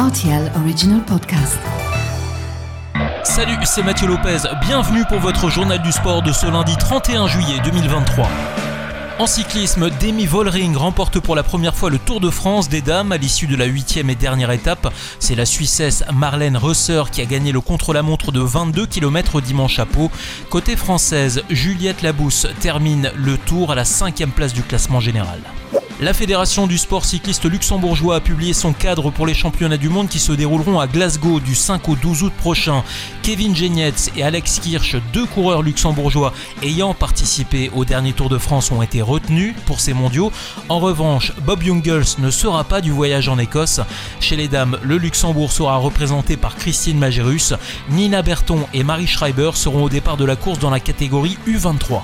RTL Original Podcast. Salut, c'est Mathieu Lopez. Bienvenue pour votre journal du sport de ce lundi 31 juillet 2023. En cyclisme, Demi Vollering remporte pour la première fois le Tour de France des dames à l'issue de la huitième et dernière étape. C'est la Suissesse Marlène Rösser qui a gagné le contre-la-montre de 22 km dimanche à Pau. Côté française, Juliette Labousse termine le Tour à la cinquième place du classement général. La Fédération du sport cycliste luxembourgeois a publié son cadre pour les championnats du monde qui se dérouleront à Glasgow du 5 au 12 août prochain. Kevin Genietz et Alex Kirsch, deux coureurs luxembourgeois ayant participé au dernier Tour de France, ont été retenus pour ces mondiaux. En revanche, Bob Jungels ne sera pas du voyage en Écosse. Chez les dames, le Luxembourg sera représenté par Christine Magérus. Nina Berton et Marie Schreiber seront au départ de la course dans la catégorie U23.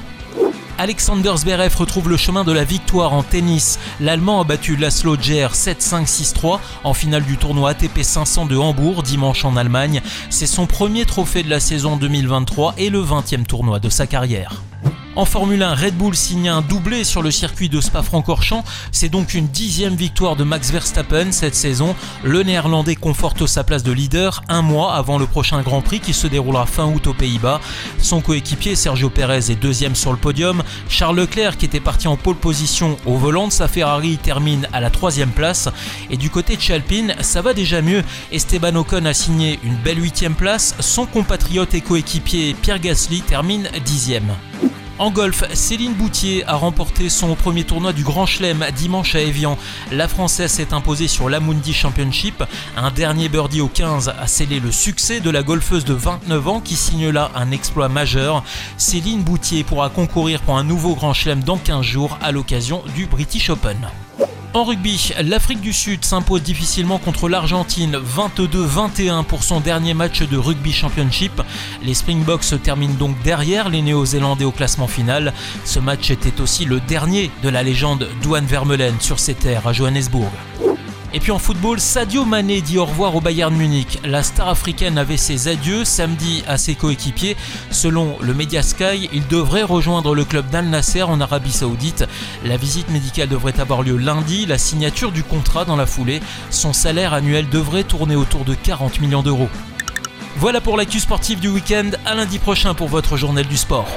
Alexander Zverev retrouve le chemin de la victoire en tennis. L'Allemand a battu Laszlo Djer 7-5-6-3 en finale du tournoi ATP 500 de Hambourg dimanche en Allemagne. C'est son premier trophée de la saison 2023 et le 20e tournoi de sa carrière. En Formule 1, Red Bull signe un doublé sur le circuit de Spa-Francorchamps. C'est donc une dixième victoire de Max Verstappen cette saison. Le Néerlandais conforte sa place de leader un mois avant le prochain Grand Prix qui se déroulera fin août aux Pays-Bas. Son coéquipier Sergio Perez est deuxième sur le podium. Charles Leclerc, qui était parti en pole position au volant de sa Ferrari, termine à la troisième place. Et du côté de Chalpine, ça va déjà mieux. Esteban Ocon a signé une belle huitième place. Son compatriote et coéquipier Pierre Gasly termine dixième. En golf, Céline Boutier a remporté son premier tournoi du Grand Chelem dimanche à Evian. La Française s'est imposée sur l'Amundi Championship. Un dernier birdie au 15 a scellé le succès de la golfeuse de 29 ans qui signe là un exploit majeur. Céline Boutier pourra concourir pour un nouveau Grand Chelem dans 15 jours à l'occasion du British Open. En rugby, l'Afrique du Sud s'impose difficilement contre l'Argentine 22-21 pour son dernier match de rugby championship. Les Springboks terminent donc derrière les Néo-Zélandais au classement final. Ce match était aussi le dernier de la légende Douane Vermeulen sur ses terres à Johannesburg. Et puis en football, Sadio Mané dit au revoir au Bayern Munich. La star africaine avait ses adieux samedi à ses coéquipiers. Selon le Media Sky, il devrait rejoindre le club d'Al Nasser en Arabie Saoudite. La visite médicale devrait avoir lieu lundi, la signature du contrat dans la foulée. Son salaire annuel devrait tourner autour de 40 millions d'euros. Voilà pour l'actu sportive du week-end. À lundi prochain pour votre journal du sport.